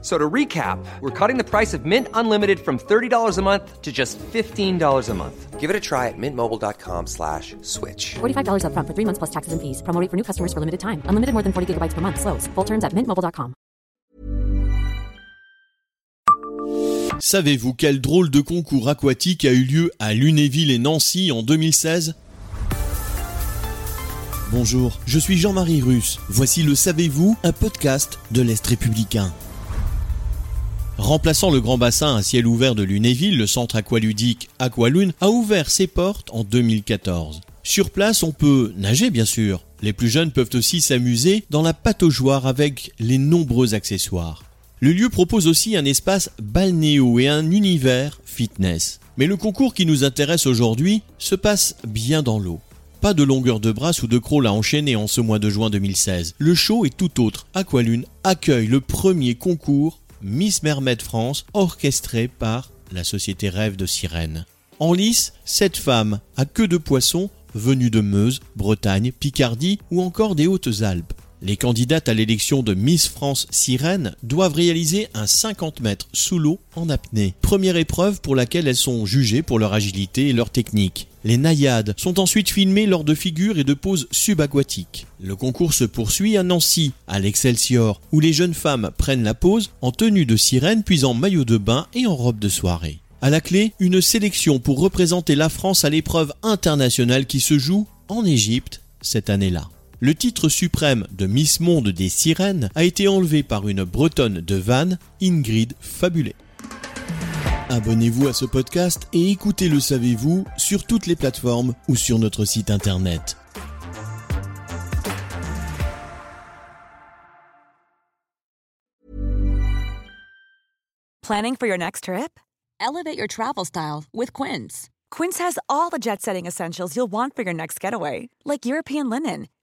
So to recap, we're cutting the price of Mint Unlimited from $30 a month to just $15 a month. Give it a try at mintmobile.com slash switch. $45 upfront for three months plus taxes and fees. Promo rate for new customers for limited time. Unlimited more than 40 gigabytes per month. Slows. Full terms at mintmobile.com. Savez-vous quel drôle de concours aquatique a eu lieu à Lunéville et Nancy en 2016 Bonjour, je suis Jean-Marie Russe. Voici le Savez-vous, un podcast de l'Est républicain. Remplaçant le grand bassin à ciel ouvert de Lunéville, le centre aqualudique Aqualune a ouvert ses portes en 2014. Sur place, on peut nager bien sûr. Les plus jeunes peuvent aussi s'amuser dans la pataugeoire avec les nombreux accessoires. Le lieu propose aussi un espace balnéo et un univers fitness. Mais le concours qui nous intéresse aujourd'hui se passe bien dans l'eau. Pas de longueur de bras ou de crawl à enchaîner en ce mois de juin 2016. Le show est tout autre. Aqualune accueille le premier concours Miss Mermaid France, orchestré par la société Rêve de Sirène. En lice, sept femmes à queue de poisson venues de Meuse, Bretagne, Picardie ou encore des Hautes-Alpes. Les candidates à l'élection de Miss France Sirène doivent réaliser un 50 mètres sous l'eau en apnée. Première épreuve pour laquelle elles sont jugées pour leur agilité et leur technique. Les naïades sont ensuite filmées lors de figures et de poses subaquatiques. Le concours se poursuit à Nancy, à l'Excelsior, où les jeunes femmes prennent la pose en tenue de sirène puis en maillot de bain et en robe de soirée. À la clé, une sélection pour représenter la France à l'épreuve internationale qui se joue en Égypte cette année-là. Le titre suprême de Miss Monde des Sirènes a été enlevé par une bretonne de Vannes, Ingrid Fabulé. Abonnez-vous à ce podcast et écoutez Le Savez-vous sur toutes les plateformes ou sur notre site internet. Planning for your next trip? Elevate your travel style with Quince. Quince has all the jet setting essentials you'll want for your next getaway, like European linen,